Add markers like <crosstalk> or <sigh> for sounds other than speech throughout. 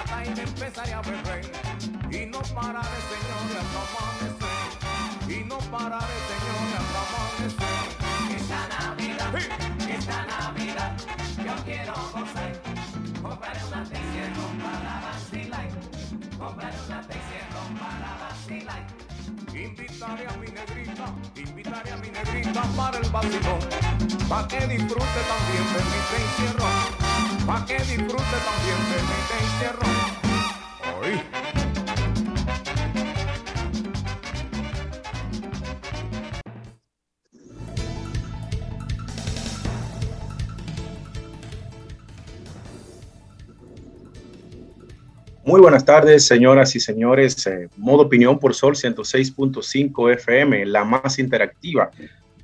La tarde empezaré a beber Y no pararé, señores, hasta amanecer Y no pararé, señores, hasta amanecer Esta Navidad, esta Navidad, yo quiero gozar. Comprar una Texierro para vacilar. Comprar una Texierro para vacilar. Invitaré a mi negrita, invitaré a mi negrita para el vacilón Pa' que disfrute también de mi encierro Pa' que disfrute también de mi. Muy buenas tardes, señoras y señores. Eh, modo opinión por Sol 106.5 FM, la más interactiva.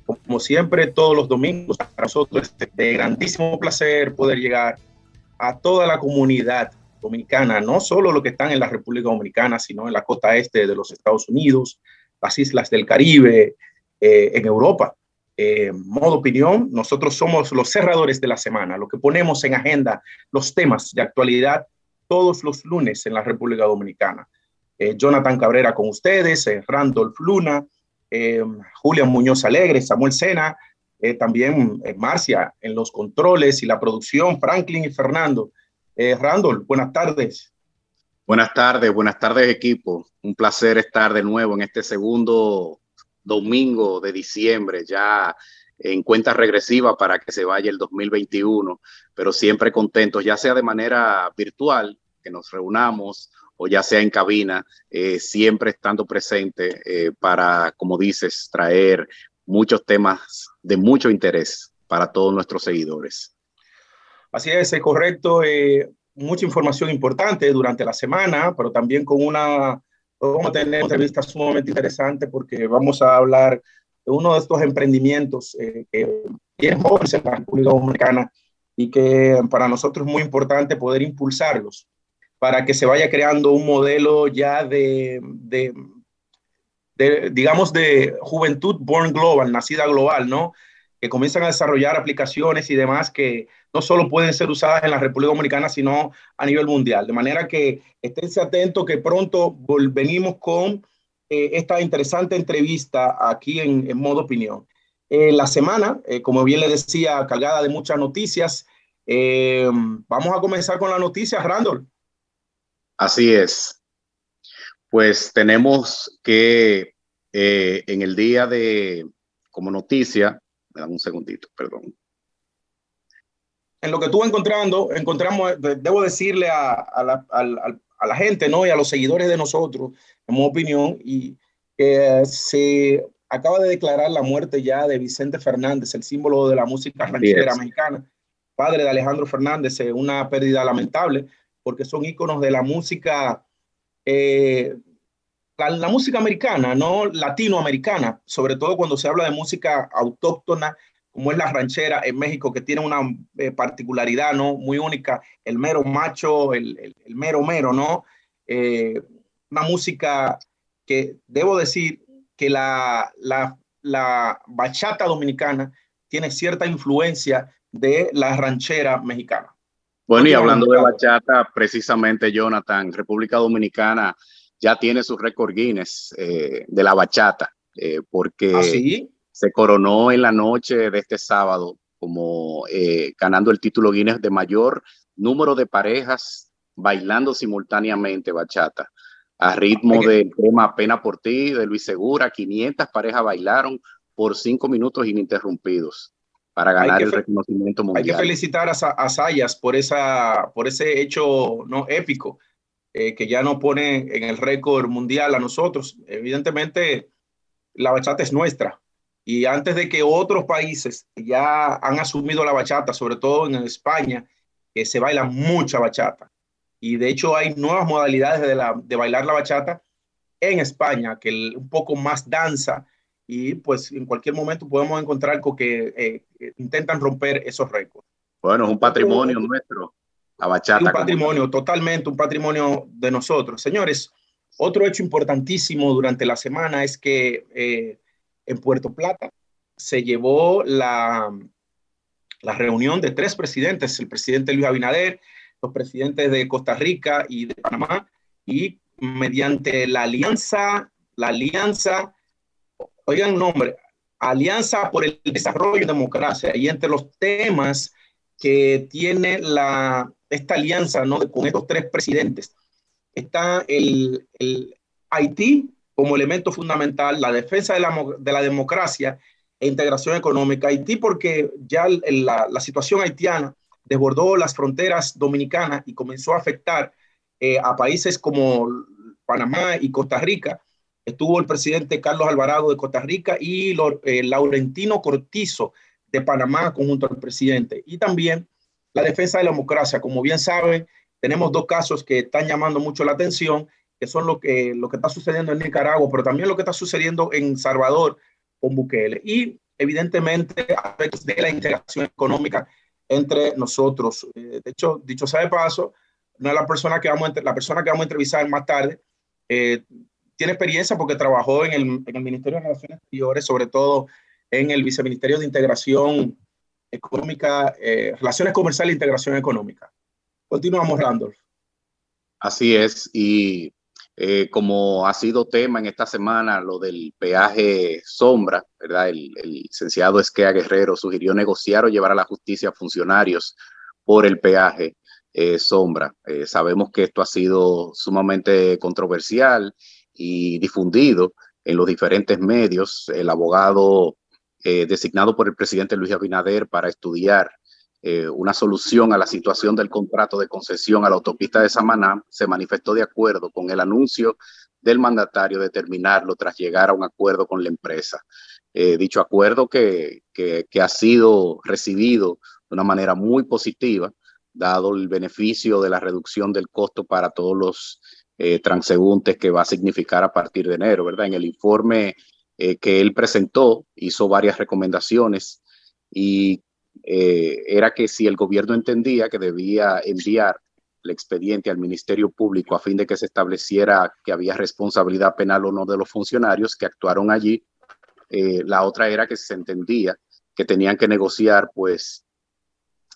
Como siempre, todos los domingos, para nosotros es de grandísimo placer poder llegar a toda la comunidad dominicana, no solo los que están en la República Dominicana, sino en la costa este de los Estados Unidos, las islas del Caribe, eh, en Europa. Eh, modo opinión, nosotros somos los cerradores de la semana, lo que ponemos en agenda los temas de actualidad todos los lunes en la República Dominicana. Eh, Jonathan Cabrera con ustedes, eh, Randolph Luna, eh, Muñoz Alegre, Samuel Sena, eh, también eh, Marcia en los controles y la producción, Franklin y Fernando. Eh, Randolph, buenas tardes. Buenas tardes, buenas tardes equipo. Un placer estar de nuevo en este segundo domingo de diciembre, ya en cuenta regresiva para que se vaya el 2021, pero siempre contentos, ya sea de manera virtual, que nos reunamos, o ya sea en cabina, eh, siempre estando presente eh, para, como dices, traer muchos temas de mucho interés para todos nuestros seguidores. Así es, es correcto. Eh, mucha información importante durante la semana, pero también con una, vamos a tener una entrevista sumamente interesante porque vamos a hablar de uno de estos emprendimientos eh, que tienen jóvenes en la República Dominicana y que para nosotros es muy importante poder impulsarlos para que se vaya creando un modelo ya de, de, de, digamos, de juventud born global, nacida global, ¿no? Que comienzan a desarrollar aplicaciones y demás que no solo pueden ser usadas en la República Dominicana, sino a nivel mundial. De manera que esténse atentos que pronto venimos con eh, esta interesante entrevista aquí en, en modo opinión. Eh, la semana, eh, como bien le decía, cargada de muchas noticias. Eh, vamos a comenzar con las noticias, Randall. Así es. Pues tenemos que eh, en el día de, como noticia, me dan un segundito, perdón. En lo que estuve encontrando, encontramos, debo decirle a, a, la, a, a la, gente, ¿no? Y a los seguidores de nosotros, en mi opinión, y que se acaba de declarar la muerte ya de Vicente Fernández, el símbolo de la música ranchera mexicana, padre de Alejandro Fernández, una pérdida lamentable porque son íconos de la música, eh, la, música americana, no latinoamericana, sobre todo cuando se habla de música autóctona, como es la ranchera en México, que tiene una eh, particularidad no muy única, el mero macho, el, el, el mero mero, ¿no? Eh, una música que debo decir que la, la, la bachata dominicana tiene cierta influencia de la ranchera mexicana. Bueno, y hablando de bachata, precisamente Jonathan, República Dominicana ya tiene su récord Guinness eh, de la bachata, eh, porque ¿Ah, sí? se coronó en la noche de este sábado como eh, ganando el título Guinness de mayor número de parejas bailando simultáneamente bachata. A ritmo del tema Pena por ti de Luis Segura, 500 parejas bailaron por cinco minutos ininterrumpidos para ganar el reconocimiento mundial. Hay que felicitar a, a Sayas por, esa, por ese hecho no épico eh, que ya nos pone en el récord mundial a nosotros. Evidentemente, la bachata es nuestra. Y antes de que otros países ya han asumido la bachata, sobre todo en España, que se baila mucha bachata. Y de hecho hay nuevas modalidades de, la, de bailar la bachata en España, que un poco más danza. Y pues en cualquier momento podemos encontrar con que eh, intentan romper esos récords. Bueno, es un patrimonio nuestro. La bachata. Un patrimonio, totalmente un patrimonio de nosotros. Señores, otro hecho importantísimo durante la semana es que eh, en Puerto Plata se llevó la, la reunión de tres presidentes, el presidente Luis Abinader, los presidentes de Costa Rica y de Panamá, y mediante la alianza, la alianza, oigan nombre, Alianza por el Desarrollo y Democracia, y entre los temas que tiene esta alianza ¿no? con estos tres presidentes. Está el, Haití como elemento fundamental, la defensa de la, de la, democracia e integración económica. Haití porque ya la, la situación haitiana desbordó las fronteras dominicanas y comenzó a afectar eh, a países como Panamá y Costa Rica. Estuvo el presidente Carlos Alvarado de Costa Rica y eh, Laurentino Cortizo de Panamá junto al presidente. Y también la defensa de la democracia. Como bien saben, tenemos dos casos que están llamando mucho la atención, que son lo que, lo que está sucediendo en Nicaragua, pero también lo que está sucediendo en Salvador con Bukele. Y evidentemente aspectos de la integración económica entre nosotros. Eh, de hecho, dicho sea de paso, no la persona que vamos a, la persona que vamos a entrevistar más tarde eh, tiene experiencia porque trabajó en el, en el Ministerio de Relaciones Exteriores, sobre todo en el Viceministerio de Integración económica, eh, relaciones comerciales e integración económica. Continuamos, Randolph. Así es, y eh, como ha sido tema en esta semana lo del peaje sombra, ¿verdad? El, licenciado Esquea Guerrero sugirió negociar o llevar a la justicia a funcionarios por el peaje eh, sombra. sabemos que esto ha sido sumamente controversial y difundido en los diferentes medios. El abogado eh, designado por el presidente Luis Abinader para estudiar eh, una solución a la situación del contrato de concesión a la autopista de Samaná, se manifestó de acuerdo con el anuncio del mandatario de terminarlo tras llegar a un acuerdo con la empresa. Eh, dicho acuerdo que, que, ha sido recibido de una manera muy positiva, dado el beneficio de la reducción del costo para todos los transeúntes que va a significar a partir de enero, ¿verdad? En el informe eh, que él presentó, hizo varias recomendaciones y eh, era que si el gobierno entendía que debía enviar el expediente al Ministerio Público a fin de que se estableciera que había responsabilidad penal o no de los funcionarios que actuaron allí, eh, la otra era que se entendía que tenían que negociar, pues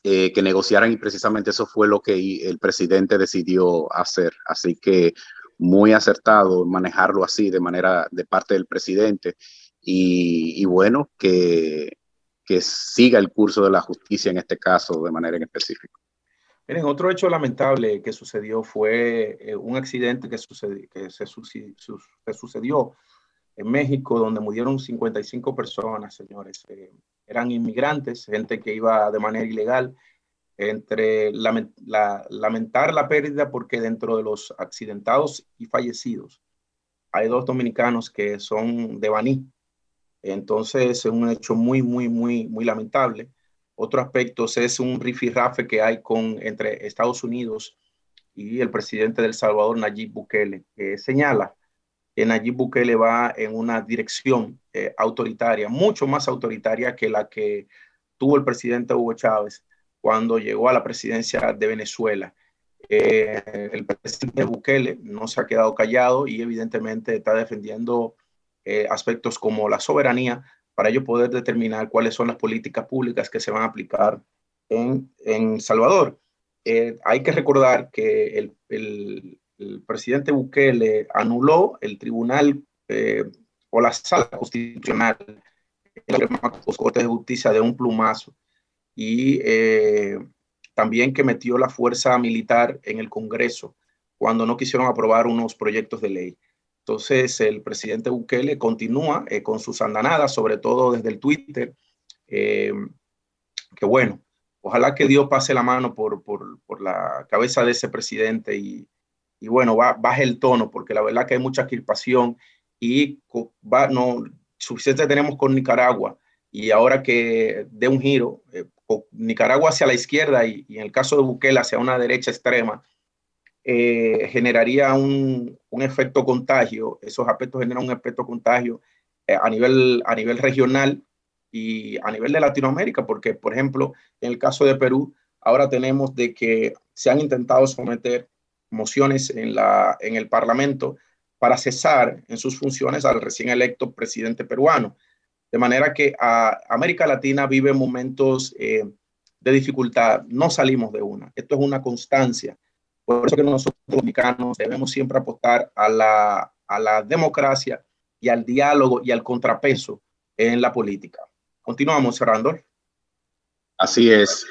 que negociaran y precisamente eso fue lo que el presidente decidió hacer. Así que muy acertado manejarlo así de manera de parte del presidente y, bueno, que, que siga el curso de la justicia en este caso de manera en específico. Miren, otro hecho lamentable que sucedió fue eh, un accidente que, sucedió, que se, sucedió en México, donde murieron 55 personas, señores. Eh, eran inmigrantes, gente que iba de manera ilegal entre lamentar la pérdida porque dentro de los accidentados y fallecidos hay dos dominicanos que son de Baní. Entonces es un hecho muy, muy, muy, muy lamentable. Otro aspecto es un rifirrafe que hay con, entre Estados Unidos y el presidente del Salvador, Nayib Bukele, que señala Nayib Bukele va en una dirección eh, autoritaria, mucho más autoritaria que la que tuvo el presidente Hugo Chávez cuando llegó a la presidencia de Venezuela. Eh, el presidente Bukele no se ha quedado callado y evidentemente está defendiendo eh, aspectos como la soberanía para ello poder determinar cuáles son las políticas públicas que se van a aplicar en, en Salvador. Eh, hay que recordar que el, el, presidente Bukele anuló el tribunal o la sala constitucional, la Corte de Justicia de un plumazo y eh, también que metió la fuerza militar en el Congreso cuando no quisieron aprobar unos proyectos de ley. Entonces, el presidente Bukele continúa eh, con sus andanadas, sobre todo desde el Twitter. Eh, que bueno, ojalá que Dios pase la mano por, por, por la cabeza de ese presidente y, y bueno, baje el tono, porque la verdad que hay mucha crispación y va, no, suficiente tenemos con Nicaragua. Y ahora que dé un giro, eh, Nicaragua hacia la izquierda y, y, en el caso de Bukele hacia una derecha extrema, eh, generaría un, un, efecto contagio, esos aspectos generan un efecto contagio eh, a, nivel, a nivel regional y a nivel de Latinoamérica, porque por ejemplo, en el caso de Perú, ahora tenemos de que se han intentado someter mociones en, la, en el Parlamento para cesar en sus funciones al recién electo presidente peruano. De manera que a América Latina vive momentos eh, de dificultad, no salimos de una. Esto es una constancia. Por eso que nosotros los mexicanos debemos siempre apostar a la, a la democracia y al diálogo y al contrapeso en la política. Continuamos, cerrando. Así es.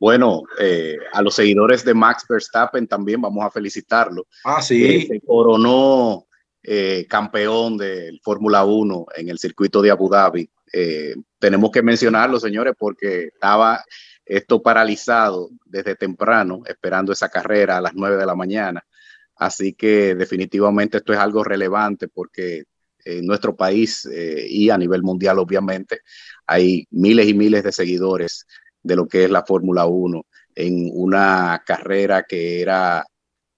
Bueno, eh, a los seguidores de Max Verstappen también vamos a felicitarlo. Ah, sí. se coronó eh, campeón del Fórmula 1 en el circuito de Abu Dhabi. Eh, tenemos que mencionarlo, señores, porque estaba esto paralizado desde temprano, esperando esa carrera a las 9 de la mañana. Así que definitivamente esto es algo relevante porque en nuestro país eh, y a nivel mundial, obviamente, hay miles y miles de seguidores de lo que es la Fórmula 1 en una carrera que era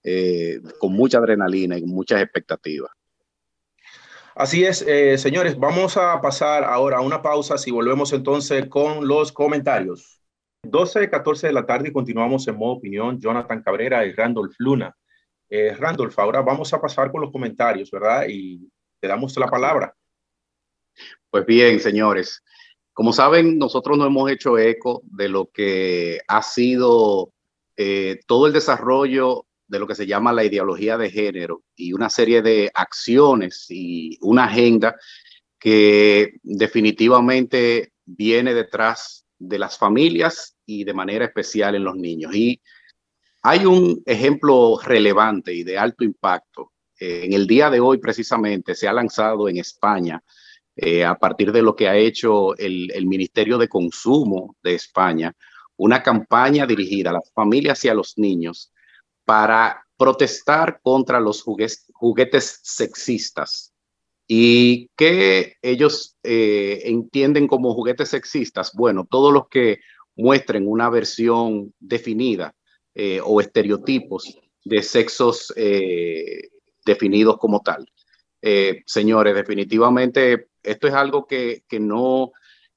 eh, con mucha adrenalina y muchas expectativas. Así es, eh, señores, vamos a pasar ahora a una pausa si volvemos entonces con los comentarios. 12, 14 de la tarde y continuamos en modo opinión. Jonathan Cabrera y Randolph Luna. Eh, Randolph, ahora vamos a pasar con los comentarios, ¿verdad? Y te damos la palabra. Pues bien, señores, como saben, nosotros no hemos hecho eco de lo que ha sido eh, todo el desarrollo de lo que se llama la ideología de género y una serie de acciones y una agenda que definitivamente viene detrás de las familias y de manera especial en los niños. Y hay un ejemplo relevante y de alto impacto. En el día de hoy, precisamente, se ha lanzado en España, eh, a partir de lo que ha hecho el, Ministerio de Consumo de España, una campaña dirigida a las familias y a los niños para protestar contra los juguetes, sexistas ¿Y qué ellos eh, entienden como juguetes sexistas? Bueno, todos los que muestren una versión definida eh, o estereotipos de sexos definidos como tal. Eh, señores, definitivamente esto es algo que, que, no,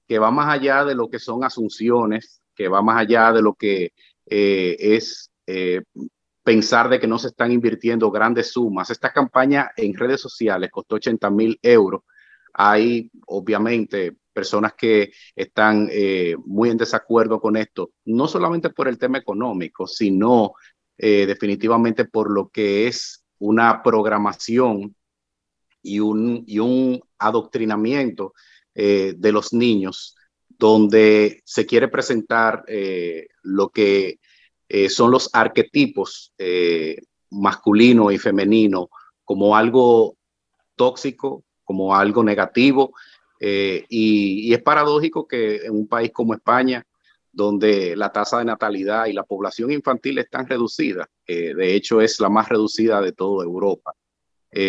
que va más allá de lo que son asunciones, que va más allá de lo que es pensar de que no se están invirtiendo grandes sumas. Esta campaña en redes sociales costó 80 mil euros. Hay obviamente personas que están eh, muy en desacuerdo con esto, no solamente por el tema económico, sino eh, definitivamente por lo que es una programación y un, y un adoctrinamiento eh, de los niños, donde se quiere presentar eh, lo que eh, son los arquetipos masculino y femenino como algo tóxico, como algo negativo. Y, es paradójico que en un país como España, donde la tasa de natalidad y la población infantil están reducidas, de hecho es la más reducida de toda Europa.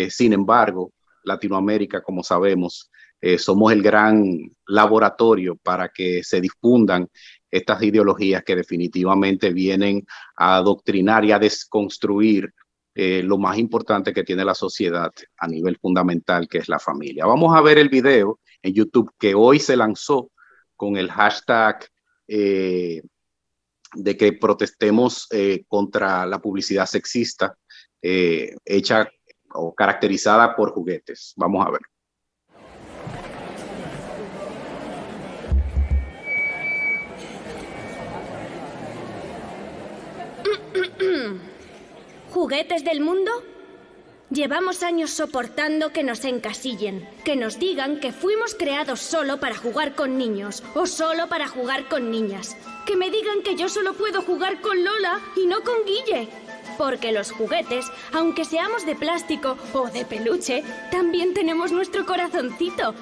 Sin embargo, Latinoamérica, como sabemos, eh, somos el gran laboratorio para que se difundan estas ideologías que definitivamente vienen a adoctrinar y a desconstruir eh, lo más importante que tiene la sociedad a nivel fundamental, que es la familia. Vamos a ver el video en YouTube que hoy se lanzó con el hashtag eh, de que protestemos contra la publicidad sexista hecha o caracterizada por juguetes. Vamos a ver. <coughs> ¿Juguetes del mundo? Llevamos años soportando que nos encasillen, que nos digan que fuimos creados solo para jugar con niños o solo para jugar con niñas. Que me digan que yo solo puedo jugar con Lola y no con Guille. Porque los juguetes, aunque seamos de plástico o de peluche, también tenemos nuestro corazoncito.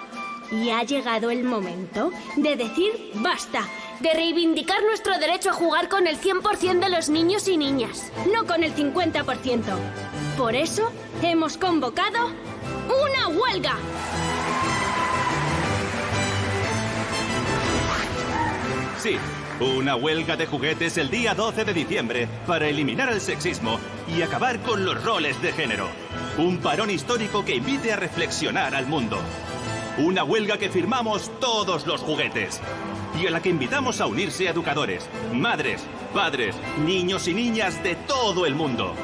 Y ha llegado el momento de decir basta, de reivindicar nuestro derecho a jugar con el 100% de los niños y niñas, no con el 50%. Por eso hemos convocado una huelga. Sí, una huelga de juguetes el día 12 de diciembre para eliminar el sexismo y acabar con los roles de género. Un parón histórico que invite a reflexionar al mundo. Una huelga que firmamos todos los juguetes y a la que invitamos a unirse educadores, madres, padres, niños y niñas de todo el mundo.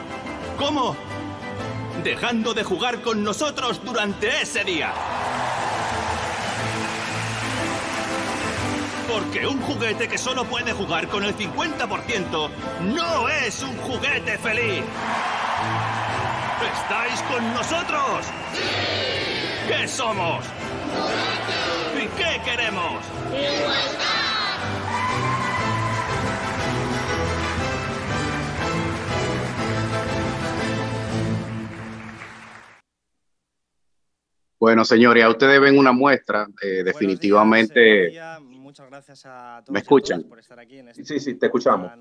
¿Cómo? Dejando de jugar con nosotros durante ese día. Porque un juguete que solo puede jugar con el 50% no es un juguete feliz. ¿Estáis con nosotros? ¿Qué somos? ¿Y qué queremos? Bueno, señores, a ustedes ven una muestra, eh, definitivamente. Gracias a todos ¿Me escuchan? todas por estar aquí en este Sí, sí, te escuchamos.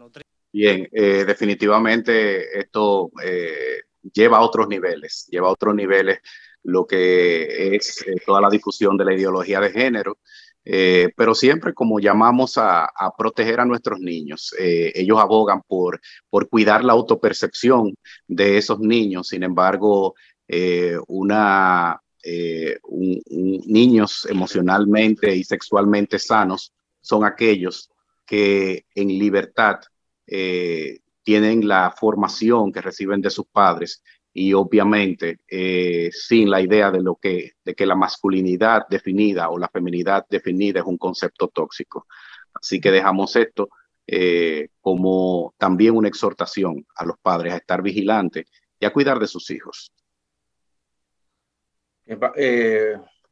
Bien, eh, definitivamente esto eh, lleva a otros niveles, lleva a otros niveles lo que es eh, toda la difusión de la ideología de género, eh, pero siempre como llamamos a, a proteger a nuestros niños. Eh, ellos abogan por, por cuidar la autopercepción de esos niños, sin embargo, eh, una, eh, un- un- niños emocionalmente y sexualmente sanos son aquellos que en libertad eh, tienen la formación que reciben de sus padres y obviamente eh, sin la idea de lo que de que la masculinidad definida o la feminidad definida es un concepto tóxico. Así que dejamos esto eh, como también una exhortación a los padres a estar vigilantes y a cuidar de sus hijos.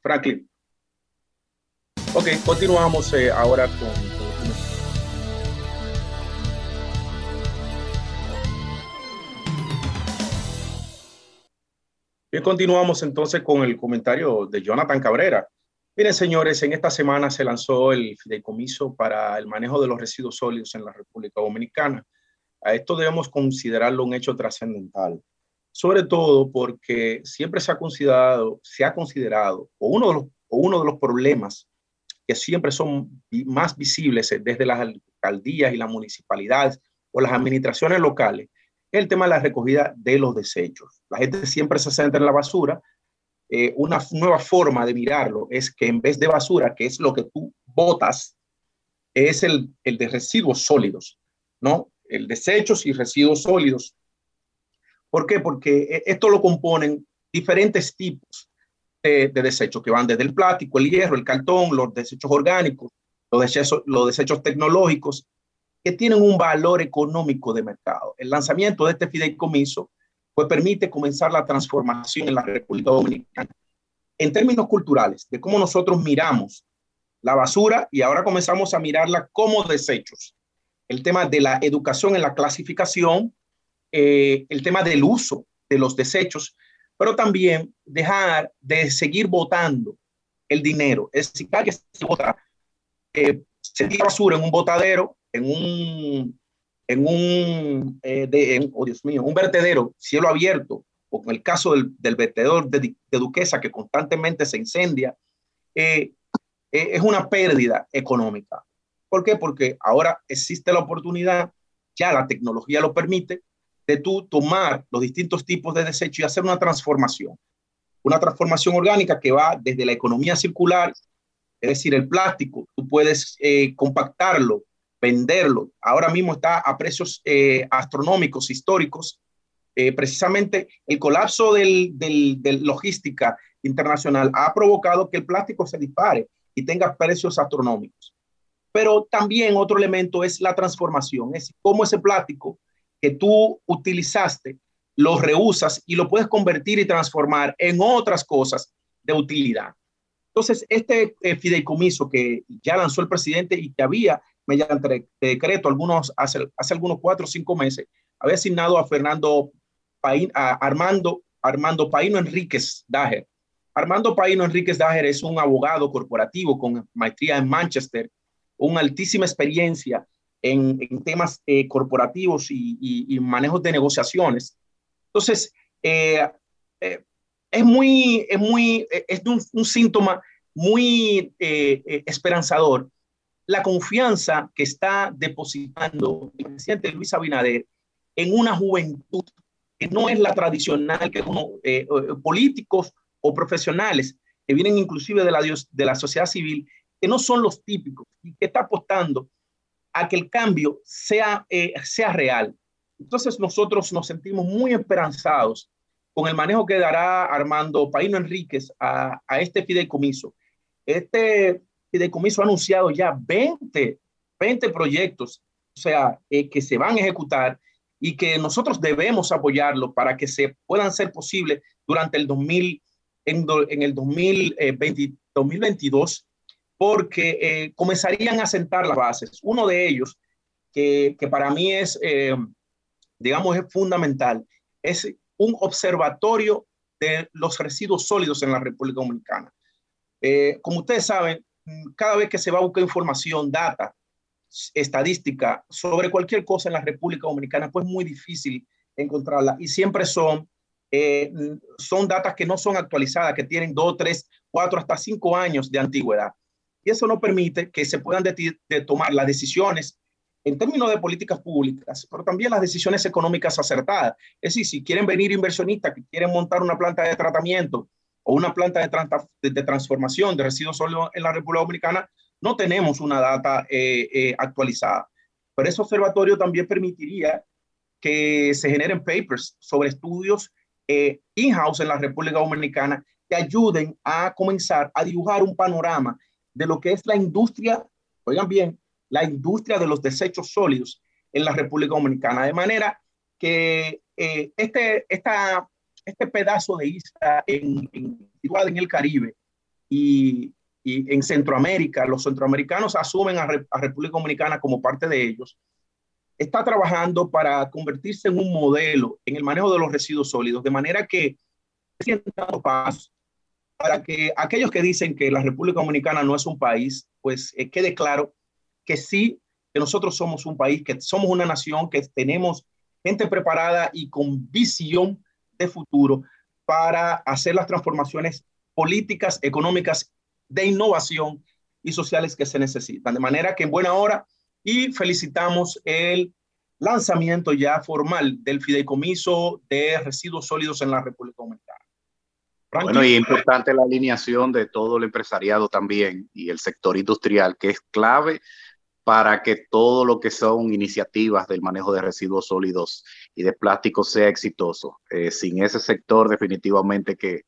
Franklin. Ok, continuamos eh, ahora con, con- Y continuamos entonces con el comentario de Jonathan Cabrera. Miren, señores, en esta semana se lanzó el fideicomiso para el manejo de los residuos sólidos en la República Dominicana. A esto debemos considerarlo un hecho trascendental, sobre todo porque siempre se ha considerado, se ha considerado, o uno de los, o uno de los problemas que siempre son más visibles eh, desde las alcaldías y las municipalidades o las administraciones locales, es el tema de la recogida de los desechos. La gente siempre se centra en la basura. Eh, una nueva forma de mirarlo es que en vez de basura, que es lo que tú botas, es el, el de residuos sólidos, ¿no? El desechos y residuos sólidos. ¿Por qué? Porque eh, esto lo componen diferentes tipos de, de desechos que van desde el plástico, el hierro, el cartón, los desechos orgánicos, los desechos, los desechos tecnológicos, que tienen un valor económico de mercado. El lanzamiento de este fideicomiso pues permite comenzar la transformación en la República Dominicana. En términos culturales, de cómo nosotros miramos la basura y ahora comenzamos a mirarla como desechos. El tema de la educación en la clasificación, eh, el tema del uso de los desechos, pero también dejar de seguir votando el dinero. Es decir, que se vota, eh, tira basura en un botadero, en un, en un, eh, de, en- oh Dios mío, un vertedero, cielo abierto, o en el caso del, del vertedor de, de Duquesa que constantemente se incendia, eh, es una pérdida económica. ¿Por qué? Porque ahora existe la oportunidad, ya la tecnología lo permite, de tú tomar los distintos tipos de desechos y hacer una transformación. Una transformación orgánica que va desde la economía circular, es decir, el plástico, tú puedes eh, compactarlo, venderlo. Ahora mismo está a precios eh, astronómicos, históricos. Eh, precisamente el colapso del, del logística internacional ha provocado que el plástico se dispare y tenga precios astronómicos. Pero también otro elemento es la transformación, es cómo ese plástico que tú utilizaste lo reusas y lo puedes convertir y transformar en otras cosas de utilidad. Entonces, este eh, fideicomiso que ya lanzó el presidente y que había mediante de- decreto algunos hace, hace algunos cuatro o cinco meses, había asignado a Fernando Paín, Armando, Armando Paino Enríquez Dager. Armando Paino Enríquez Dager es un abogado corporativo con maestría en Manchester, una altísima experiencia en, en temas eh, corporativos y, y, y, manejos de negociaciones. Entonces, eh, eh, es muy, es muy, es un, un síntoma muy esperanzador la confianza que está depositando el presidente Luis Abinader en una juventud que no es la tradicional, que uno, eh, políticos o profesionales que vienen inclusive de la, de la sociedad civil, que no son los típicos y que está apostando a que el cambio sea, eh, sea real. Entonces nosotros nos sentimos muy esperanzados con el manejo que dará Armando Paino Enríquez a, a este fideicomiso. Este fideicomiso ha anunciado ya 20, 20 proyectos, o sea, eh, que se van a ejecutar y que nosotros debemos apoyarlo para que se puedan ser posibles durante el 2000, en, en el 2020, 2022, porque eh, comenzarían a sentar las bases. Uno de ellos, que, que para mí es, eh, digamos, es fundamental, es un observatorio de los residuos sólidos en la República Dominicana. Eh, como ustedes saben, cada vez que se va a buscar información, data, estadística sobre cualquier cosa en la República Dominicana, pues es muy difícil encontrarla y siempre son, eh, son datas que no son actualizadas, que tienen dos, tres, cuatro, hasta cinco años de antigüedad. Y eso no permite que se puedan de, de tomar las decisiones en términos de políticas públicas, pero también las decisiones económicas acertadas. Es decir, si quieren venir inversionistas que quieren montar una planta de tratamiento o una planta de, de, de transformación de residuos sólidos en la República Dominicana, no tenemos una data eh, eh, actualizada. Pero ese observatorio también permitiría que se generen papers sobre estudios eh, in-house en la República Dominicana que ayuden a comenzar a dibujar un panorama de lo que es la industria, oigan bien, la industria de los desechos sólidos en la República Dominicana. De manera que eh, este, esta, este pedazo de isla en, en, el Caribe y, y en Centroamérica, los centroamericanos asumen a, a, República Dominicana como parte de ellos, está trabajando para convertirse en un modelo en el manejo de los residuos sólidos, de manera que sientan paso para que aquellos que dicen que la República Dominicana no es un país, pues eh, quede claro que sí, que nosotros somos un país, que somos una nación, que tenemos gente preparada y con visión de futuro para hacer las transformaciones políticas, económicas de innovación y sociales que se necesitan. De manera que en buena hora y felicitamos el lanzamiento ya formal del fideicomiso de residuos sólidos en la República Dominicana. Franklin. Bueno, y importante la alineación de todo el empresariado también y el sector industrial, que es clave para que todo lo que son iniciativas del manejo de residuos sólidos y de plástico sea exitoso. Eh, sin ese sector, definitivamente que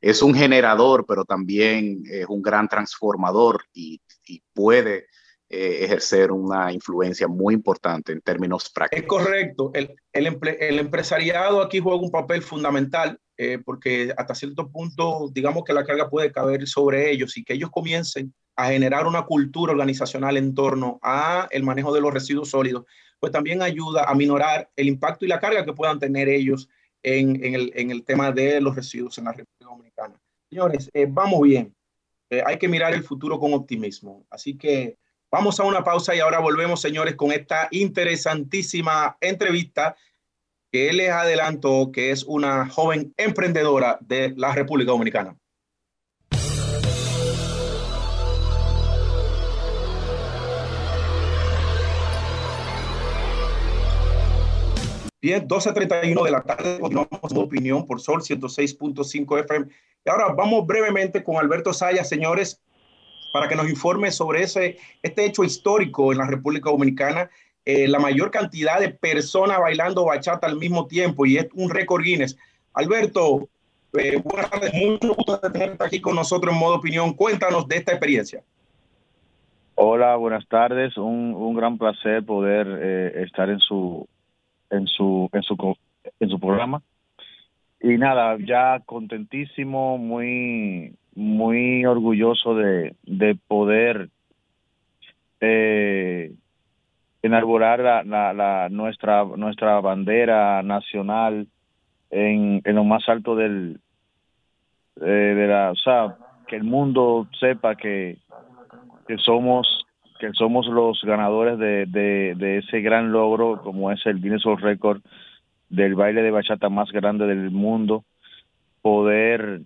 es un generador, pero también es un gran transformador y, y puede eh, ejercer una influencia muy importante en términos prácticos. Es correcto. El, el, el empresariado aquí juega un papel fundamental eh, porque hasta cierto punto, digamos que la carga puede caber sobre ellos y que ellos comiencen a generar una cultura organizacional en torno a el manejo de los residuos sólidos, pues también ayuda a minorar el impacto y la carga que puedan tener ellos en, en, el, en el, tema de los residuos en la República Dominicana. Señores, eh, vamos bien. Eh, hay que mirar el futuro con optimismo. Así que vamos a una pausa y ahora volvemos, señores, con esta interesantísima entrevista que les adelanto que es una joven emprendedora de la República Dominicana. Bien, 12.31 de la tarde, continuamos con opinión por Sol 106.5 FM. Y ahora vamos brevemente con Alberto Saya, señores, para que nos informe sobre ese, este hecho histórico en la República Dominicana, eh, la mayor cantidad de personas bailando bachata al mismo tiempo y es un récord Guinness. Alberto, eh, buenas tardes, mucho gusto de tenerte aquí con nosotros en modo opinión. Cuéntanos de esta experiencia. Hola, buenas tardes. Un, un gran placer poder eh, estar en su en su, en su, en su programa. Y nada, ya contentísimo, muy, muy orgulloso de, de poder eh, enarbolar la, la, la- nuestra nuestra bandera nacional en, en lo más alto del eh, de la o sea que el mundo sepa que que somos que somos los ganadores de, de, ese gran logro como es el Guinness World Record del baile de bachata más grande del mundo poder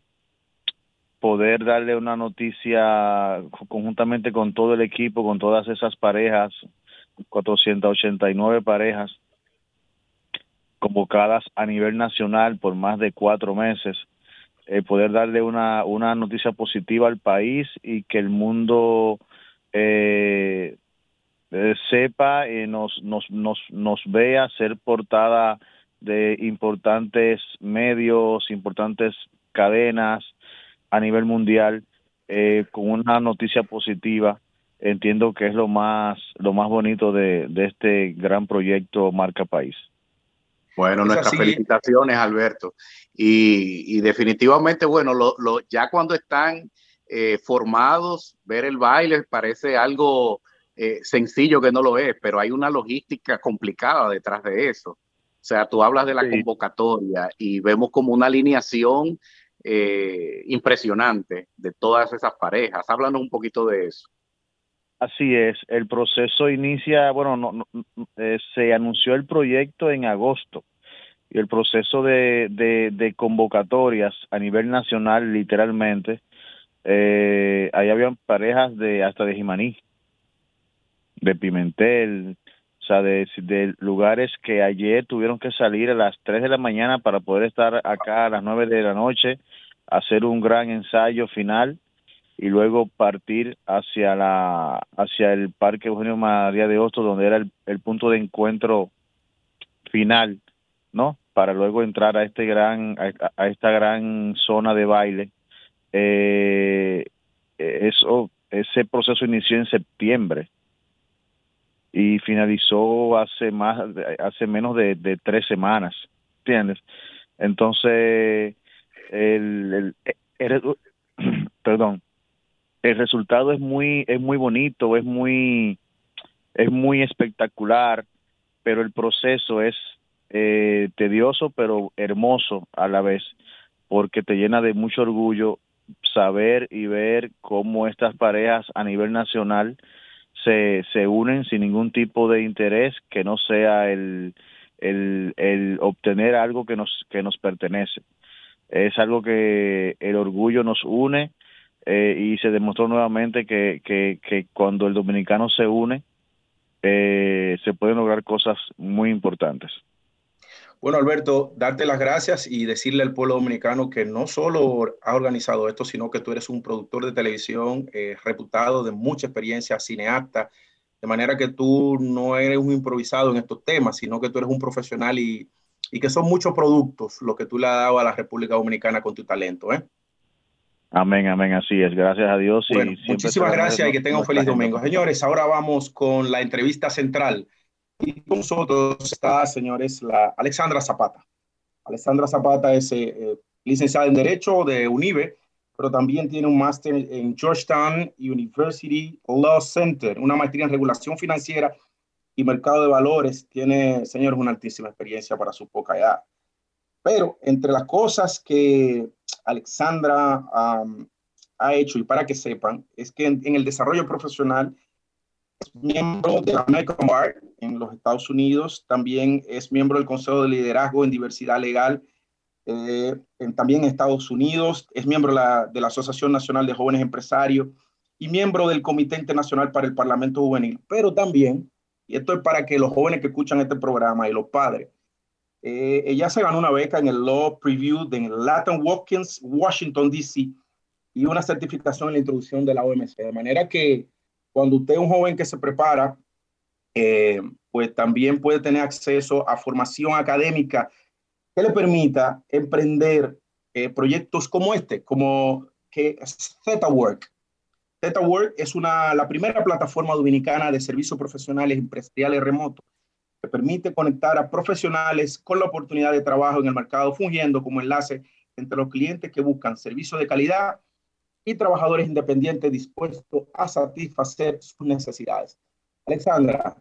poder darle una noticia conjuntamente con todo el equipo, con todas esas parejas, 489 parejas convocadas a nivel nacional por más de cuatro meses, eh, poder darle una, una noticia positiva al país y que el mundo eh, eh, sepa y nos, nos, nos, nos vea ser portada de importantes medios, importantes cadenas a nivel mundial eh, con una noticia positiva. Entiendo que es lo más lo más bonito de, de este gran proyecto Marca País. Bueno, Es nuestras así. felicitaciones, Alberto. Y, y definitivamente, bueno, lo, lo- ya cuando están eh, formados, ver el baile parece algo eh, sencillo que no lo es, pero hay una logística complicada detrás de eso. O sea, tú hablas de la Sí. convocatoria y vemos como una alineación eh, impresionante de todas esas parejas. Háblanos un poquito de eso. Así es, el proceso inicia, bueno, no, eh, se anunció el proyecto en agosto y el proceso de, de, convocatorias a nivel nacional, literalmente, eh, ahí habían parejas de hasta de Jimaní, de Pimentel, o sea, de, de lugares que ayer tuvieron que salir a las 3 de la mañana para poder estar acá a las 9 de la noche, hacer un gran ensayo final y luego partir hacia la hacia el Parque Eugenio María de Hostos, donde era el, el punto de encuentro final, ¿no? Para luego entrar a este gran a, esta gran zona de baile. Eh, eso ese proceso inició en septiembre y finalizó hace más hace menos de, de tres semanas, ¿entiendes? Entonces el, el- el- <coughs> perdón el resultado es muy es muy bonito es muy es muy espectacular pero el proceso es eh, tedioso pero hermoso a la vez porque te llena de mucho orgullo saber y ver cómo estas parejas a nivel nacional se, se unen sin ningún tipo de interés que no sea el, el, el obtener algo que nos, que nos pertenece. Es algo que el orgullo nos une eh, y se demostró nuevamente que, que, que cuando el dominicano se une eh, se pueden lograr cosas muy importantes. Bueno, Alberto, darte las gracias y decirle al pueblo dominicano que no solo ha organizado esto, sino que tú eres un productor de televisión eh, reputado de mucha experiencia, cineasta, de manera que tú no eres un improvisado en estos temas, sino que tú eres un profesional y, y que son muchos productos lo que tú le has dado a la República Dominicana con tu talento. ¿eh? Amén, amén, así es. Gracias a Dios. Bueno, muchísimas gracias y que tengan un feliz domingo. Señores, ahora vamos con la entrevista central. Y con nosotros está, señores, la Alexandra Zapata. Alexandra Zapata es eh, eh, licenciada en Derecho de UNIBE, pero también tiene un máster en Georgetown University Law Center, una maestría en regulación financiera y mercado de valores. Tiene, señores, una altísima experiencia para su poca edad. Pero entre las cosas que Alexandra ha hecho, y para que sepan, es que en, el desarrollo profesional es miembro de la American Bar en los Estados Unidos, también es miembro del Consejo de Liderazgo en Diversidad Legal, eh, en, también en Estados Unidos, es miembro de la Asociación Nacional de Jóvenes Empresarios y miembro del Comité Internacional para el Parlamento Juvenil, pero también, y esto es para que los jóvenes que escuchan este programa y los padres, eh, ella se ganó una beca en el Law Preview de Latin Watkins, Washington, D.C., y una certificación en la introducción de la OMC. De manera que cuando usted es un joven que se prepara, eh, pues también puede tener acceso a formación académica que le permita emprender eh, proyectos como este, como que ZWork. ZWork es una, la primera plataforma dominicana de servicios profesionales empresariales remotos que permite conectar a profesionales con la oportunidad de trabajo en el mercado, fungiendo como enlace entre los clientes que buscan servicios de calidad y trabajadores independientes dispuestos a satisfacer sus necesidades. Alexandra,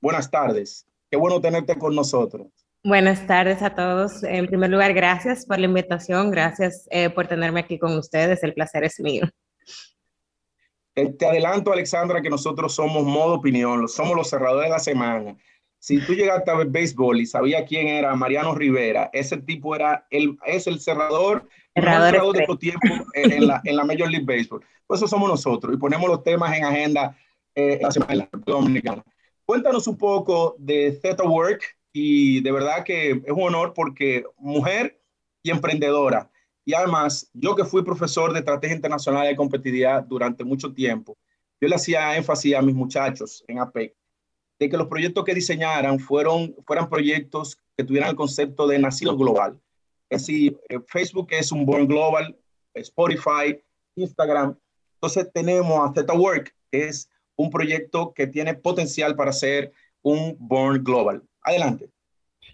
buenas tardes. Qué bueno tenerte con nosotros. Buenas tardes a todos. En primer lugar, gracias por la invitación, gracias eh, por tenerme aquí con ustedes. El placer es mío. Eh, te adelanto, Alexandra, que nosotros somos modo opinión, somos los cerradores de la semana. Si tú llegaste a ver béisbol y sabías quién era Mariano Rivera, ese tipo era el, es el cerrador, Cerrador cerrador de tu tiempo en, en la, en la Major League Baseball. Pues eso somos nosotros y ponemos los temas en agenda eh, la semana Dominicana. Cuéntanos un poco de Theta Work y de verdad que es un honor porque mujer y emprendedora. Y además, yo que fui profesor de estrategia internacional de competitividad durante mucho tiempo, yo le hacía énfasis a mis muchachos en APEC de que los proyectos que diseñaran fueron, fueran proyectos que tuvieran el concepto de nacido global. Es decir, eh, Facebook es un Born Global, Spotify, Instagram. Entonces tenemos a Theta Work, que es un proyecto que tiene potencial para ser un Born Global. Adelante.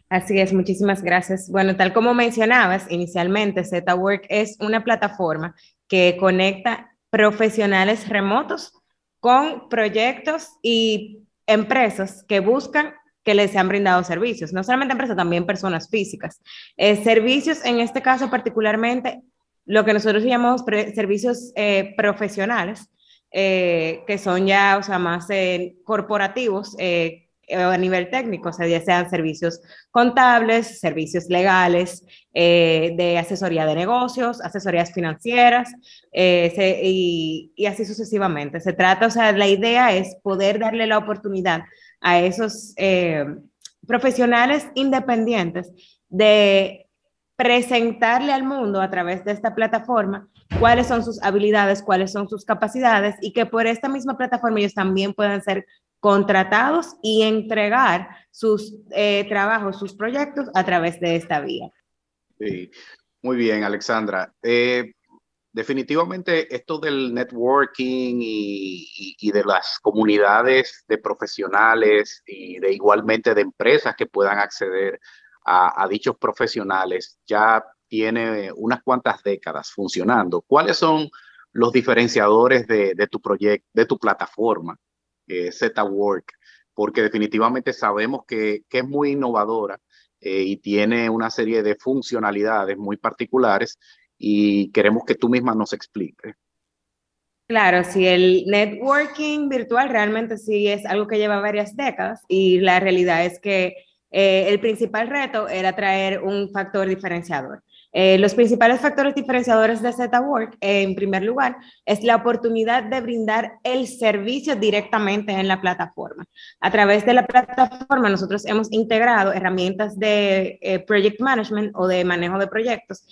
Así es, muchísimas gracias. Bueno, tal como mencionabas inicialmente, ZWork es una plataforma que conecta profesionales remotos con proyectos y empresas que buscan que les sean brindados servicios, no solamente empresas, también personas físicas. Eh, servicios, en este caso particularmente, lo que nosotros llamamos servicios eh, profesionales, eh, que son ya, o sea, más corporativos a nivel técnico, o sea, ya sean servicios contables, servicios legales, eh, de asesoría de negocios, asesorías financieras, eh, se- y, así sucesivamente. Se trata, o sea, la idea es poder darle la oportunidad a esos eh, profesionales independientes de presentarle al mundo a través de esta plataforma cuáles son sus habilidades, cuáles son sus capacidades y que por esta misma plataforma ellos también puedan ser contratados y entregar sus eh, trabajos, sus proyectos a través de esta vía. Sí, muy bien, Alexandra. Eh, definitivamente esto del networking y, de las comunidades de profesionales y de igualmente de empresas que puedan acceder a, dichos profesionales ya tiene unas cuantas décadas funcionando. ¿Cuáles son los diferenciadores de tu proyecto, de tu plataforma, eh, ZWork? Porque definitivamente sabemos que, que es muy innovadora eh, y tiene una serie de funcionalidades muy particulares y queremos que tú misma nos expliques. Claro, sí, el networking virtual realmente sí es algo que lleva varias décadas y la realidad es que eh, el principal reto era traer un factor diferenciador. Eh, los principales factores diferenciadores de ZWork, eh, en primer lugar, es la oportunidad de brindar el servicio directamente en la plataforma. A través de la plataforma nosotros hemos integrado herramientas de eh, project management o de manejo de proyectos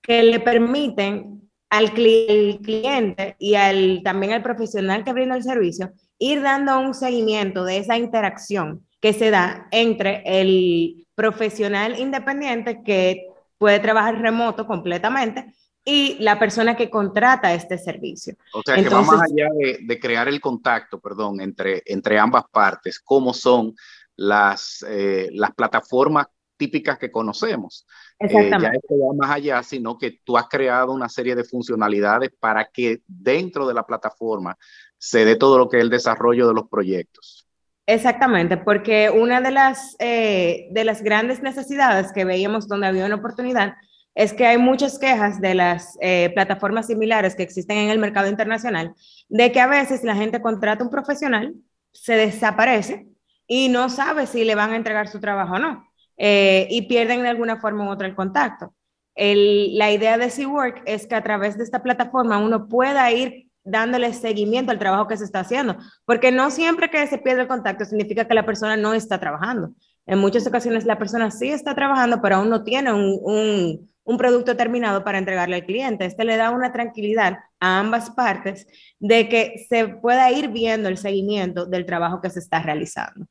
que le permiten al cli- al cliente y al, también al profesional que brinda el servicio ir dando un seguimiento de esa interacción que se da entre el profesional independiente que puede trabajar remoto completamente y la persona que contrata este servicio. O sea, que va más allá de, de crear el contacto, perdón, entre, entre ambas partes, cómo son las, eh, las plataformas típicas que conocemos. Eh, ya Exactamente. esto va más allá, sino que tú has creado una serie de funcionalidades para que dentro de la plataforma se dé todo lo que es el desarrollo de los proyectos. Exactamente, porque una de las, eh, de las grandes necesidades que veíamos donde había una oportunidad es que hay muchas quejas de las eh, plataformas similares que existen en el mercado internacional, de que a veces la gente contrata un profesional, se desaparece y no sabe si le van a entregar su trabajo o no, eh, y pierden de alguna forma u otra el contacto. El- la idea de SeaWork es que a través de esta plataforma uno pueda ir dándole seguimiento al trabajo que se está haciendo, porque no siempre que se pierde el contacto significa que la persona no está trabajando. En muchas ocasiones la persona sí está trabajando, pero aún no tiene un, un, producto terminado para entregarle al cliente. Este le da una tranquilidad a ambas partes de que se pueda ir viendo el seguimiento del trabajo que se está realizando.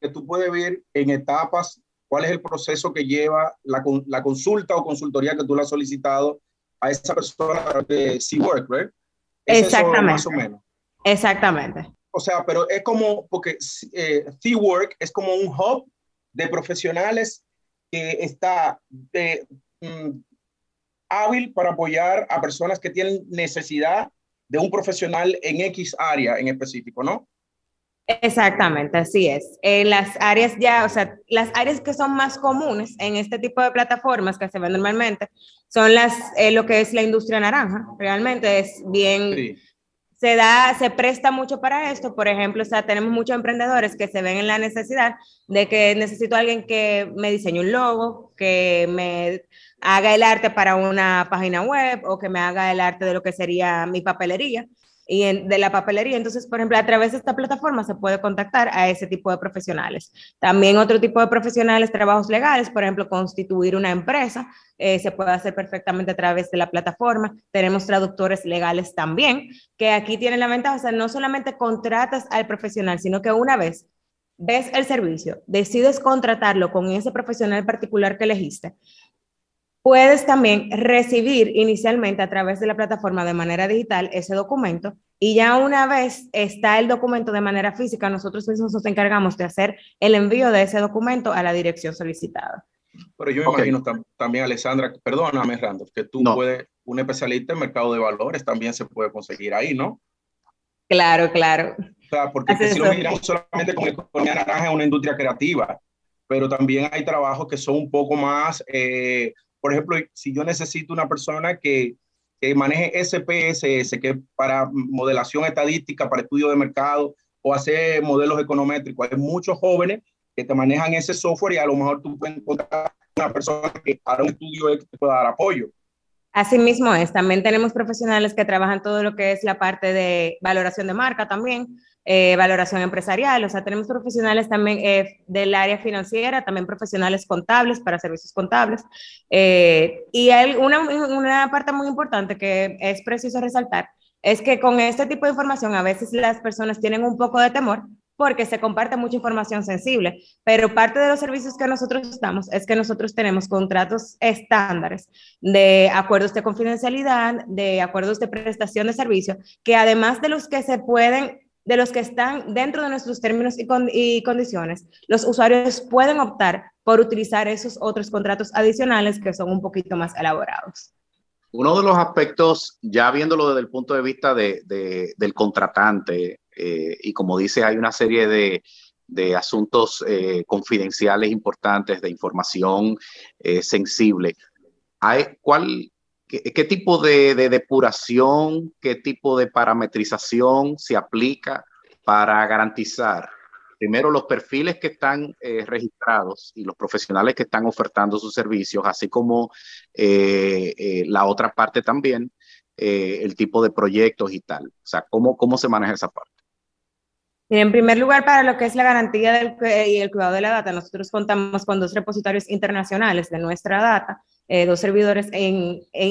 que tú puedes ver en etapas cuál es el proceso que lleva la, la consulta o consultoría que tú le has solicitado a esa persona de SeaWork, ¿verdad? ¿Es eso Exactamente. más o menos. Exactamente. O sea, pero es como, porque eh, SeaWork es como un hub de profesionales que está de, mm, hábil para apoyar a personas que tienen necesidad de un profesional en X área en específico, ¿no? Exactamente, así es. En las áreas ya, o sea, las áreas que son más comunes en este tipo de plataformas que se ven normalmente son las, eh, lo que es la industria naranja. Realmente es bien, Sí. se da, se presta mucho para esto. Por ejemplo, o sea, tenemos muchos emprendedores que se ven en la necesidad de que necesito a alguien que me diseñe un logo, que me haga el arte para una página web o que me haga el arte de lo que sería mi papelería y en- de la papelería. Entonces, por ejemplo, a través de esta plataforma se puede contactar a ese tipo de profesionales. También otro tipo de profesionales, trabajos legales, por ejemplo, constituir una empresa, eh, se puede hacer perfectamente a través de la plataforma. Tenemos traductores legales también, que aquí tienen la ventaja, o no solamente contratas al profesional, sino que una vez ves el servicio, decides contratarlo con ese profesional particular que elegiste, puedes también recibir inicialmente a través de la plataforma de manera digital ese documento y ya una vez está el documento de manera física, nosotros mismos nos encargamos de hacer el envío de ese documento a la dirección solicitada. Pero yo me Ok. imagino tam- también, Alessandra, perdóname, Randolph, que tú No. puedes, un especialista en mercado de valores también se puede conseguir ahí, ¿no? Claro, claro. O sea, porque Hace si lo miramos solamente con economía naranja es una industria creativa, pero también hay trabajos que son un poco más, eh, por ejemplo, si yo necesito una persona que, que maneje SPSS, que para modelación estadística, para estudio de mercado o hacer modelos econométricos, hay muchos jóvenes que te manejan ese software y a lo mejor tú puedes encontrar una persona que para un estudio X te pueda dar apoyo. Así mismo es. También tenemos profesionales que trabajan todo lo que es la parte de valoración de marca también, eh, valoración empresarial. O sea, tenemos profesionales también eh, del área financiera, también profesionales contables para servicios contables. Eh, y hay una, una parte muy importante que es preciso resaltar es que con este tipo de información a veces las personas tienen un poco de temor porque se comparte mucha información sensible, pero parte de los servicios que nosotros damos es que nosotros tenemos contratos estándares de acuerdos de confidencialidad, de acuerdos de prestación de servicio, que además de los que se pueden, de los que están dentro de nuestros términos y, con, y condiciones, los usuarios pueden optar por utilizar esos otros contratos adicionales que son un poquito más elaborados. Uno de los aspectos, ya viéndolo desde el punto de vista de, de, del contratante, eh, y como dice, hay una serie de, de asuntos eh, confidenciales importantes, de información eh, sensible. ¿cuál, qué, qué, tipo de, de, depuración, qué tipo de parametrización se aplica para garantizar primero los perfiles que están eh, registrados y los profesionales que están ofertando sus servicios, así como eh, eh, la otra parte también, eh, el tipo de proyectos y tal. O sea, ¿cómo, cómo se maneja esa parte? En primer lugar, para lo que es la garantía del, y el cuidado de la data, nosotros contamos con dos repositorios internacionales de nuestra data, eh, dos servidores en, el,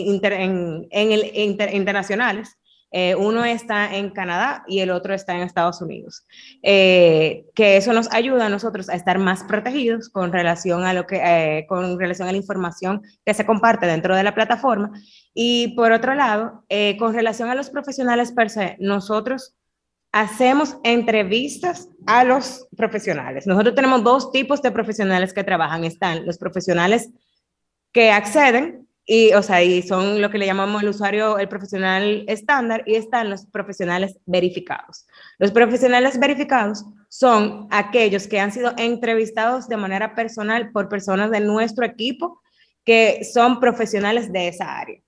inter, internacionales. Eh, uno está en Canadá y el otro está en Estados Unidos. Eh, que eso nos ayuda a nosotros a estar más protegidos con relación a lo que, eh, con relación a la información que se comparte dentro de la plataforma. Y por otro lado, con relación a los profesionales per se, nosotros hacemos entrevistas a los profesionales. Nosotros tenemos dos tipos de profesionales que trabajan. Están los profesionales que acceden y, o sea, y son lo que le llamamos el usuario, el profesional estándar, y están los profesionales verificados. Los profesionales verificados son aquellos que han sido entrevistados de manera personal por personas de nuestro equipo que son profesionales de esa área,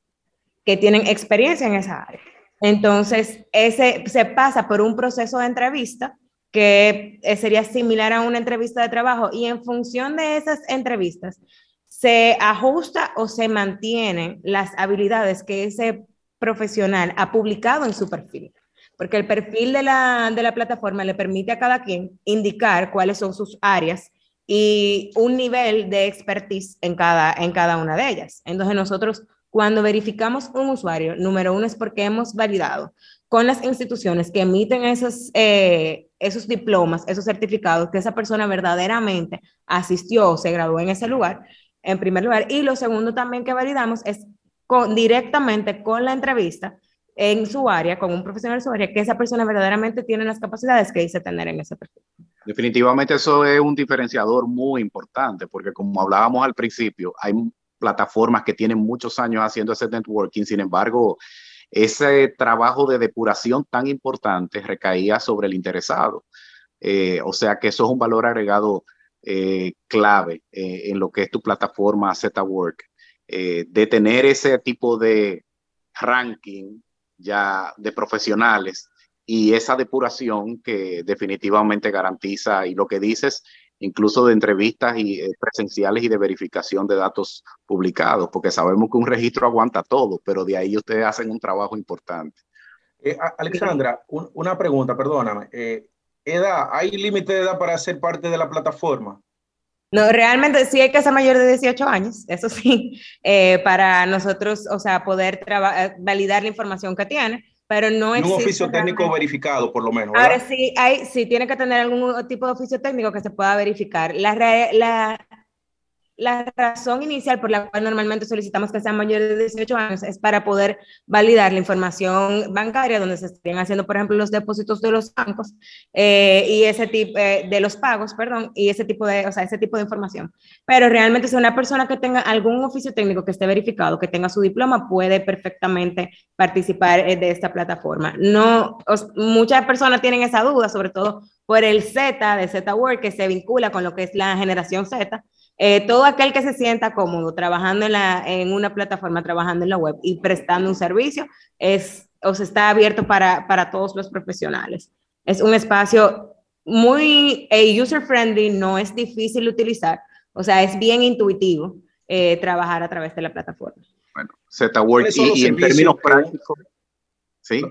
que tienen experiencia en esa área. Entonces, ese se pasa por un proceso de entrevista que sería similar a una entrevista de trabajo y en función de esas entrevistas se ajusta o se mantienen las habilidades que ese profesional ha publicado en su perfil. Porque el perfil de la, de la plataforma le permite a cada quien indicar cuáles son sus áreas y un nivel de expertise en cada, en cada una de ellas. Entonces nosotros cuando verificamos un usuario, número uno es porque hemos validado con las instituciones que emiten esos, eh, esos diplomas, esos certificados, que esa persona verdaderamente asistió o se graduó en ese lugar, en primer lugar. Y lo segundo también que validamos es con, directamente con la entrevista en su área, con un profesional de su área, que esa persona verdaderamente tiene las capacidades que dice tener en ese perfil. Definitivamente eso es un diferenciador muy importante, porque como hablábamos al principio, hay plataformas que tienen muchos años haciendo ese networking, sin embargo, ese trabajo de depuración tan importante recaía sobre el interesado, Eh, o sea que eso es un valor agregado eh, clave eh, en lo que es tu plataforma ZWork, de tener ese tipo de ranking ya de profesionales y esa depuración que definitivamente garantiza y lo que dices incluso de entrevistas y presenciales y de verificación de datos publicados, porque sabemos que un registro aguanta todo, pero de ahí ustedes hacen un trabajo importante. Alexandra, una pregunta, perdóname edad, ¿hay límite de edad para ser parte de la plataforma? No, realmente sí hay que ser mayor de 18 años, eso sí, <laughs> eh, para nosotros, o sea, poder eh, validar la información que tiene, pero no existe. Un oficio técnico verificado, por lo menos. Ahora sí, hay, sí tiene que tener algún tipo de oficio técnico que se pueda verificar. La, la, la razón inicial por la cual normalmente solicitamos que sean mayores de 18 años es para poder validar la información bancaria donde se estén haciendo, por ejemplo, los depósitos de los bancos eh, y ese tipo eh, de los pagos, perdón, y ese tipo de, o sea, ese tipo de información. Pero realmente si una persona que tenga algún oficio técnico que esté verificado, que tenga su diploma, puede perfectamente participar eh, de esta plataforma. No, muchas personas tienen esa duda, sobre todo por el Z de Z Work que se vincula con lo que es la generación Z eh, todo aquel que se sienta cómodo trabajando en, la, en una plataforma, trabajando en la web y prestando un servicio, es, o sea, está abierto para, para todos los profesionales. Es un espacio muy eh, user-friendly, no es difícil de utilizar, o sea, es bien intuitivo eh, trabajar a través de la plataforma. Bueno, ZWork y, y en términos prácticos, sí,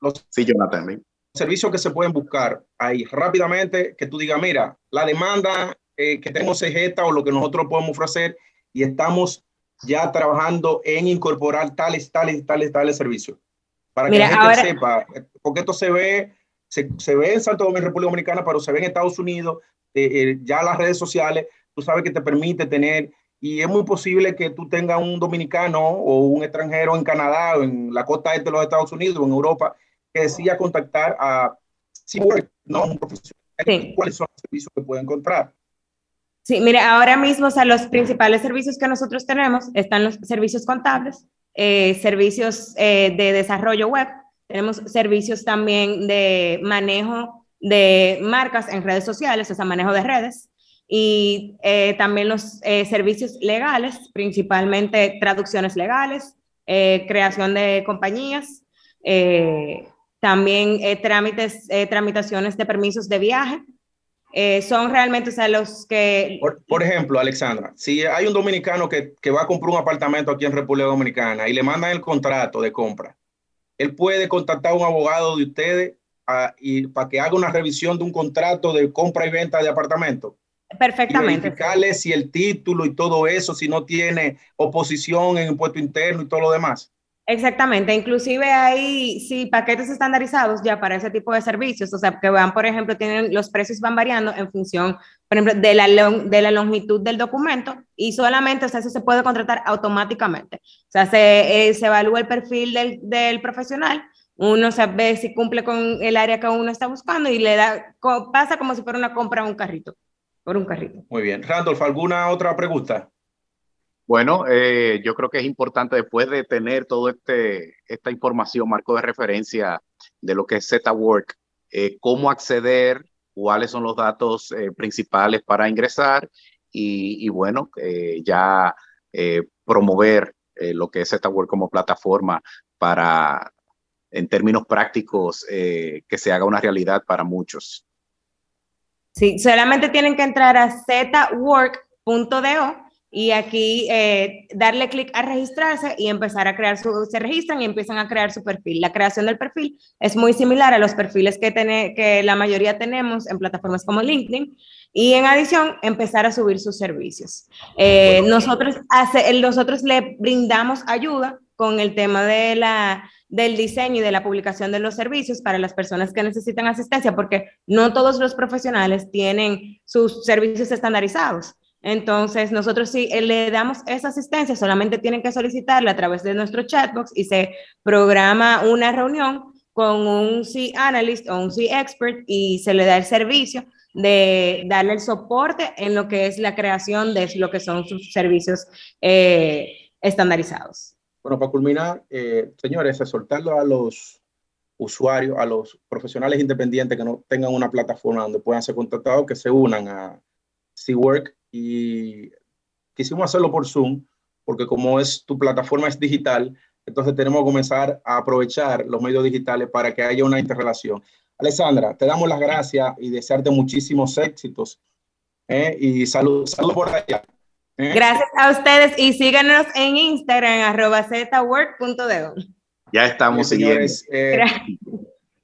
los, sí, Jonathan. Los servicios que se pueden buscar ahí rápidamente, que tú digas, mira, la demanda eh, que tenemos es o lo que nosotros podemos ofrecer y estamos ya trabajando en incorporar tales, tales, tales, tales servicios. Para que la gente sepa, porque esto se ve, se, se, ve en Santo Domingo, República Dominicana, pero se ve en Estados Unidos, eh, eh, ya las redes sociales, tú sabes que te permite tener, y es muy posible que tú tengas un dominicano o un extranjero en Canadá o en la costa este de los Estados Unidos o en Europa que decida contactar a no un profesional. ¿Cuáles son los servicios que puede encontrar? Sí, mire, ahora mismo, o sea, los principales servicios que nosotros tenemos están los servicios contables, eh, servicios eh, de desarrollo web, tenemos servicios también de manejo de marcas en redes sociales, o sea, manejo de redes, y eh, también los servicios legales, principalmente traducciones legales, creación de compañías, también trámites, tramitaciones de permisos de viaje, eh, son realmente o sea, los que... Por, ejemplo, Alexandra, si hay un dominicano que, que, va a comprar un apartamento aquí en República Dominicana y le mandan el contrato de compra, él puede contactar a un abogado de ustedes ah, y, para que haga una revisión de un contrato de compra y venta de apartamento. Perfectamente. Y verificarle si el título y todo eso, si no tiene oposición en impuesto interno y todo lo demás. Exactamente, inclusive hay sí, paquetes estandarizados ya para ese tipo de servicios, o sea, que van, por ejemplo, tienen los precios van variando en función, por ejemplo, de la, de la longitud del documento y solamente, o sea, eso se puede contratar automáticamente. O sea, se, eh, se evalúa el perfil del, del profesional, uno sabe si cumple con el área que uno está buscando y le da, pasa como si fuera una compra a un carrito, por un carrito. Muy bien. Randolph, ¿alguna otra pregunta? Bueno, eh, yo creo que es importante después de tener toda este, esta información, marco de referencia de lo que es ZWork, eh, cómo acceder, cuáles son los datos eh, principales para ingresar y, bueno, ya promover lo que es ZWork como plataforma para, en términos prácticos, que se haga una realidad para muchos. Sí, solamente tienen que entrar a zwork.do y aquí eh, darle clic a registrarse y empezar a crear su, se registran y empiezan a crear su perfil. La creación del perfil es muy similar a los perfiles que, que la mayoría tenemos en plataformas como LinkedIn y en adición empezar a subir sus servicios. Eh, nosotros, hace, nosotros le brindamos ayuda con el tema de la, del diseño y de la publicación de los servicios para las personas que necesitan asistencia, porque no todos los profesionales tienen sus servicios estandarizados. Entonces, nosotros sí eh, le damos esa asistencia, solamente tienen que solicitarla a través de nuestro chatbox y se programa una reunión con un C analyst o un C expert y se le da el servicio de darle el soporte en lo que es la creación de lo que son sus servicios eh, estandarizados. Bueno, para culminar, eh, señores, soltarlo a los usuarios, a los profesionales independientes que no tengan una plataforma donde puedan ser contratados, que se unan a SeaWork y quisimos hacerlo por Zoom, porque como es tu plataforma es digital, entonces tenemos que comenzar a aprovechar los medios digitales para que haya una interrelación. Alessandra, te damos las gracias y desearte muchísimos éxitos. ¿eh? Y salud, salud por allá. ¿eh? Gracias a ustedes y síganos en Instagram, arroba zwork.de. Ya estamos señores. eh, Gracias.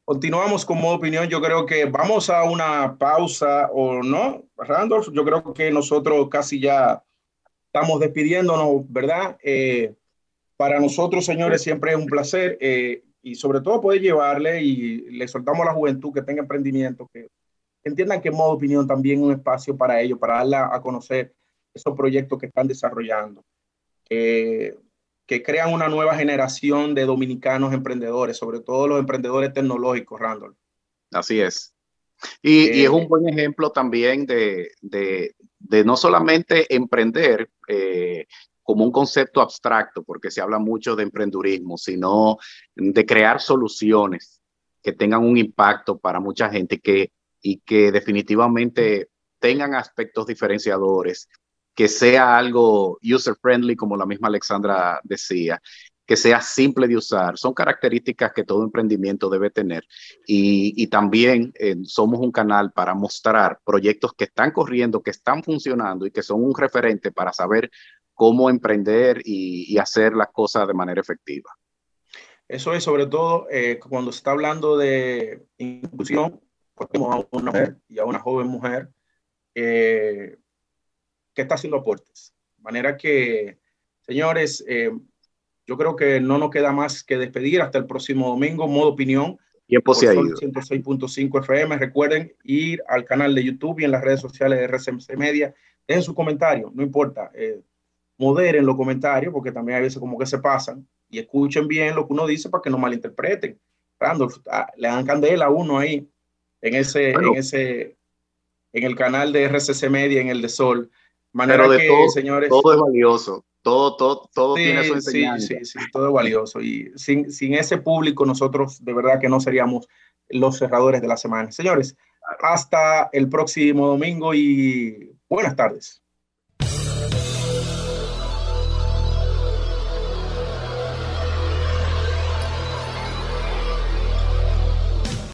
Continuamos con modo opinión. Yo creo que vamos a una pausa o no, Randolph. Yo creo que nosotros casi ya estamos despidiéndonos, ¿verdad? Eh, para nosotros, señores, siempre es un placer eh, y sobre todo poder llevarle y le soltamos a la juventud que tenga emprendimiento, que entiendan que modo opinión también es un espacio para ellos, para darla a conocer esos proyectos que están desarrollando. Eh, que crean una nueva generación de dominicanos emprendedores, sobre todo los emprendedores tecnológicos, Randall. Así es. Y, y es Eh, un buen ejemplo también de, de, de no solamente emprender eh, como un concepto abstracto, porque se habla mucho de emprendurismo, sino de crear soluciones que tengan un impacto para mucha gente que, y que definitivamente tengan aspectos diferenciadores, que sea algo user-friendly, como la misma Alexandra decía, que sea simple de usar. Son características que todo emprendimiento debe tener. Y, también eh, somos un canal para mostrar proyectos que están corriendo, que están funcionando y que son un referente para saber cómo emprender y, hacer las cosas de manera efectiva. Eso es sobre todo eh, cuando se está hablando de inclusión, a una mujer y a una joven mujer eh, que está haciendo aportes. De manera que, señores, eh, yo creo que no nos queda más que despedir hasta el próximo domingo, modo opinión. Tiempo se ha ido. 106.5 FM. Recuerden ir al canal de YouTube y en las redes sociales de RCMC Media. Dejen su comentario, no importa. Eh, moderen los comentarios porque también hay veces como que se pasan y escuchen bien lo que uno dice para que no malinterpreten. Randolph, ah, le dan candela a uno ahí en ese, Bueno. en ese, en el canal de RCC Media, en el de Sol. Manera Pero de que, todo, señores, todo es valioso. Todo, todo, todo Sí, tiene su sí, enseñanza. sí, sí, todo es valioso. Y sin, sin ese público, nosotros de verdad que no seríamos los cerradores de la semana. Señores, hasta el próximo domingo y buenas tardes.